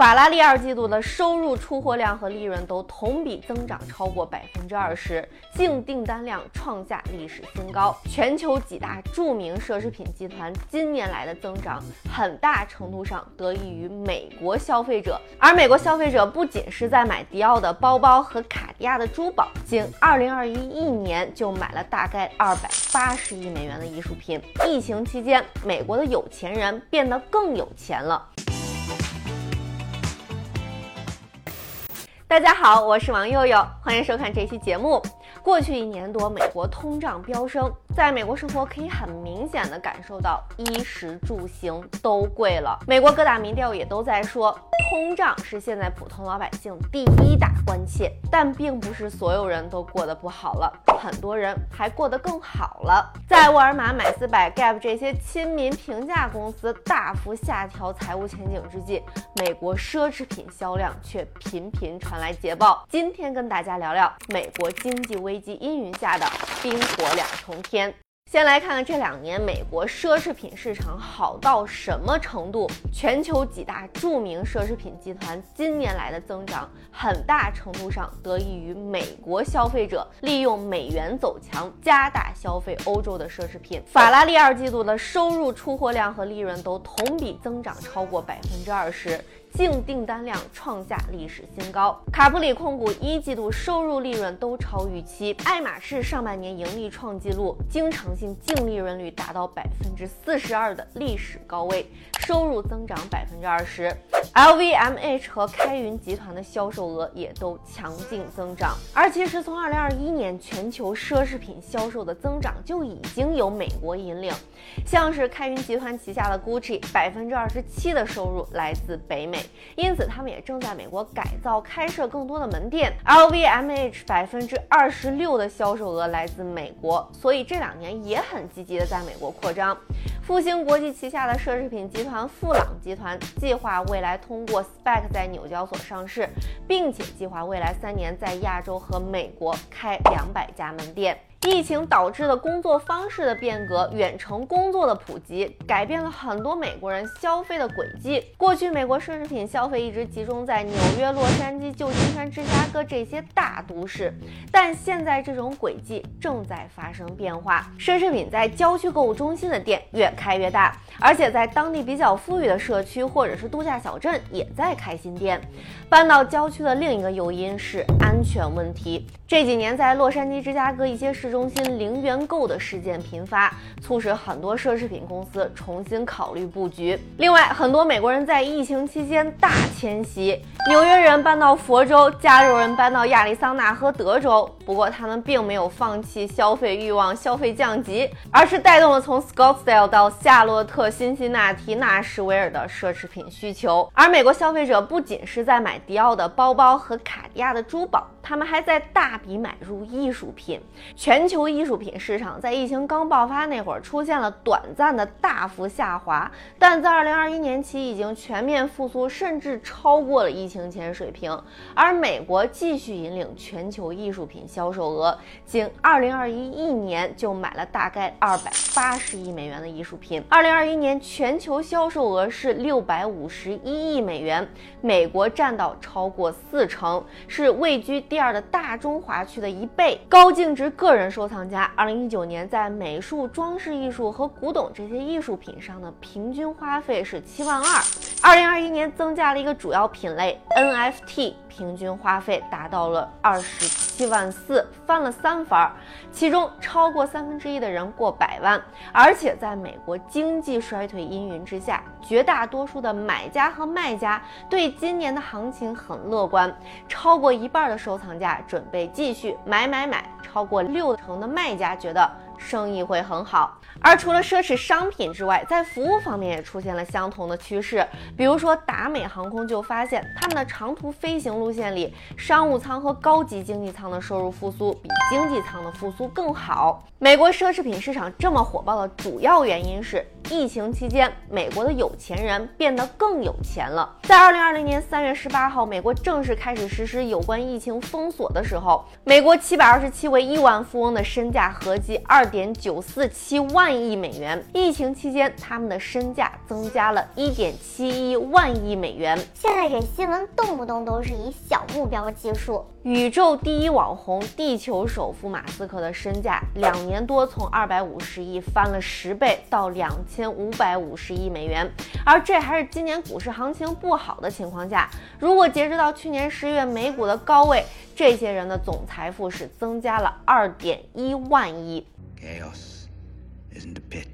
法拉利二季度的收入、出货量和利润都同比增长超过百分之二十，净订单量创下历史新高。全球几大著名奢侈品集团今年来的增长，很大程度上得益于美国消费者。而美国消费者不仅是在买迪奥的包包和卡地亚的珠宝，仅二零二一一年就买了大概二百八十亿美元的艺术品。疫情期间，美国的有钱人变得更有钱了。大家好，我是王佑佑，欢迎收看这期节目。过去一年多，美国通胀飙升，在美国生活可以很明显的感受到衣食住行都贵了。美国各大民调也都在说，通胀是现在普通老百姓第一大关切。但并不是所有人都过得不好了，很多人还过得更好了。在沃尔玛、买四百、Gap 这些亲民平价公司大幅下调财务前景之际，美国奢侈品销量却频频传。来捷报，今天跟大家聊聊美国经济危危机阴云下的冰火两重天。先来看看这两年美国奢侈品市场好到什么程度。全球几大著名奢侈品集团今年来的增长，很大程度上得益于美国消费者利用美元走强，加大消费欧洲的奢侈品。法拉利二季度的收入、出货量和利润都同比增长超过百分之二十。净订单量创下历史新高，卡普里控股一季度收入利润都超预期，爱马仕上半年盈利创纪录，经常性净利润率达到百分之四十二的历史高位，收入增长百分之二十。LVMH 和开云集团的销售额也都强劲增长，而其实从二零二一年全球奢侈品销售的增长就已经由美国引领，像是开云集团旗下的 Gucci，百分之二十七的收入来自北美。因此，他们也正在美国改造、开设更多的门店。LVMH 百分之二十六的销售额来自美国，所以这两年也很积极的在美国扩张。复兴国际旗下的奢侈品集团富朗集团计划未来通过 SPAC 在纽交所上市，并且计划未来三年在亚洲和美国开两百家门店。疫情导致的工作方式的变革，远程工作的普及，改变了很多美国人消费的轨迹。过去，美国奢侈品消费一直集中在纽约、洛杉矶、旧金山、芝加哥这些大都市，但现在这种轨迹正在发生变化。奢侈品在郊区购物中心的店越开越大，而且在当地比较富裕的社区或者是度假小镇也在开新店。搬到郊区的另一个诱因是安全问题。这几年，在洛杉矶、芝加哥一些市中心零元购的事件频发，促使很多奢侈品公司重新考虑布局。另外，很多美国人在疫情期间大迁徙，纽约人搬到佛州，加州人搬到亚利桑那和德州。不过，他们并没有放弃消费欲望、消费降级，而是带动了从 Scottsdale 到夏洛特、辛辛那提、纳什维尔的奢侈品需求。而美国消费者不仅是在买迪奥的包包和卡地亚的珠宝，他们还在大笔买入艺术品。全球艺术品市场在疫情刚爆发那会儿出现了短暂的大幅下滑，但在2021年起已经全面复苏，甚至超过了疫情前水平。而美国继续引领全球艺术品销售额，仅2021一年就买了大概280亿美元的艺术品。2021年全球销售额是651亿美元，美国占到超过四成，是位居第二的大中华区的一倍。高净值个人收藏家，二零一九年在美术、装饰艺术和古董这些艺术品上的平均花费是七万二。二零二一年增加了一个主要品类 NFT，平均花费达到了二十七万四，翻了三番。其中超过三分之一的人过百万。而且在美国经济衰退阴云之下，绝大多数的买家和卖家对今年的行情很乐观，超过一半的收藏家准备继续买买买。超过六成的卖家觉得生意会很好，而除了奢侈商品之外，在服务方面也出现了相同的趋势。比如说，达美航空就发现，他们的长途飞行路线里，商务舱和高级经济舱的收入复苏比经济舱的复苏更好。美国奢侈品市场这么火爆的主要原因是。疫情期间，美国的有钱人变得更有钱了。在二零二零年三月十八号，美国正式开始实施有关疫情封锁的时候，美国七百二十七位亿万富翁的身价合计二点九四七万亿美元。疫情期间，他们的身价增加了一点七一万亿美元。现在这新闻动不动都是以小目标计数。宇宙第一网红、地球首富马斯克的身价，两年多从二百五十亿翻了十倍到两千千五百五十亿美元，而这还是今年股市行情不好的情况下。如果截止到去年十月美股的高位，这些人的总财富是增加了二点一万亿。Chaos isn't a pit.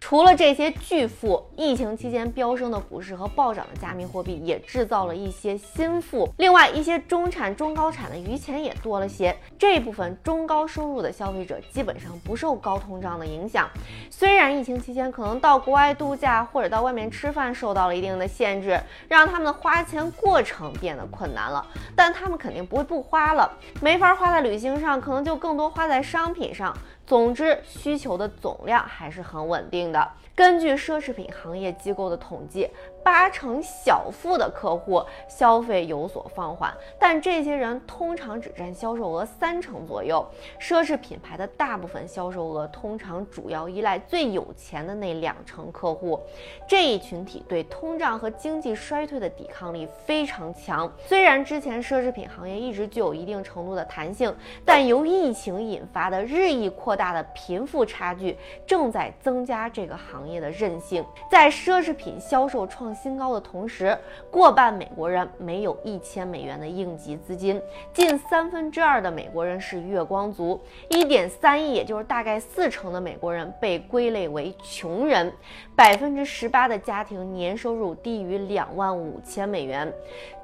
除了这些巨富，疫情期间飙升的股市和暴涨的加密货币也制造了一些新富。另外，一些中产、中高产的余钱也多了些。这部分中高收入的消费者基本上不受高通胀的影响。虽然疫情期间可能到国外度假或者到外面吃饭受到了一定的限制，让他们的花钱过程变得困难了，但他们肯定不会不花了。没法花在旅行上，可能就更多花在商品上。总之，需求的总量还是很稳定的。根据奢侈品行业机构的统计。八成小富的客户消费有所放缓，但这些人通常只占销售额三成左右。奢侈品牌的大部分销售额通常主要依赖最有钱的那两成客户。这一群体对通胀和经济衰退的抵抗力非常强。虽然之前奢侈品行业一直具有一定程度的弹性，但由疫情引发的日益扩大的贫富差距正在增加这个行业业的韧性。在奢侈品销售创新高的同时，过半美国人没有一千美元的应急资金，近三分之二的美国人是月光族，一点三亿，也就是大概四成的美国人被归类为穷人，百分之十八的家庭年收入低于两万五千美元，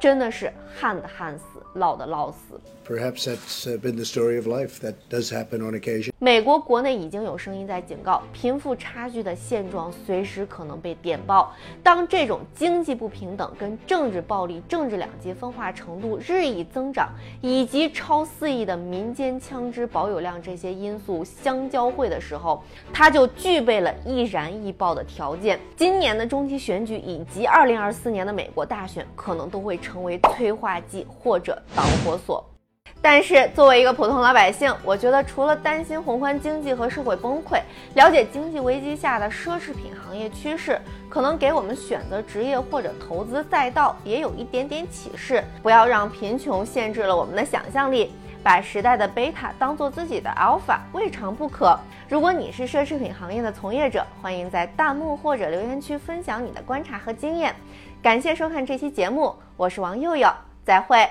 真的是旱的旱死，涝的涝死。Perhaps that's been the story of life. That does happen on occasion. 美国国内已经有声音在警告，贫富差距的现状随时可能被点爆。当这种经济不平等跟政治暴力、政治两极分化程度日益增长，以及超四亿的民间枪支保有量这些因素相交汇的时候，它就具备了易燃易爆的条件。今年的中期选举以及二零二四年的美国大选，可能都会成为催化剂或者导火索。但是，作为一个普通老百姓，我觉得除了担心宏观经济和社会崩溃，了解经济危机下的奢侈品行业趋势，可能给我们选择职业或者投资赛道也有一点点启示。不要让贫穷限制了我们的想象力，把时代的贝塔当做自己的 alpha 未尝不可。如果你是奢侈品行业的从业者，欢迎在弹幕或者留言区分享你的观察和经验。感谢收看这期节目，我是王佑佑，再会。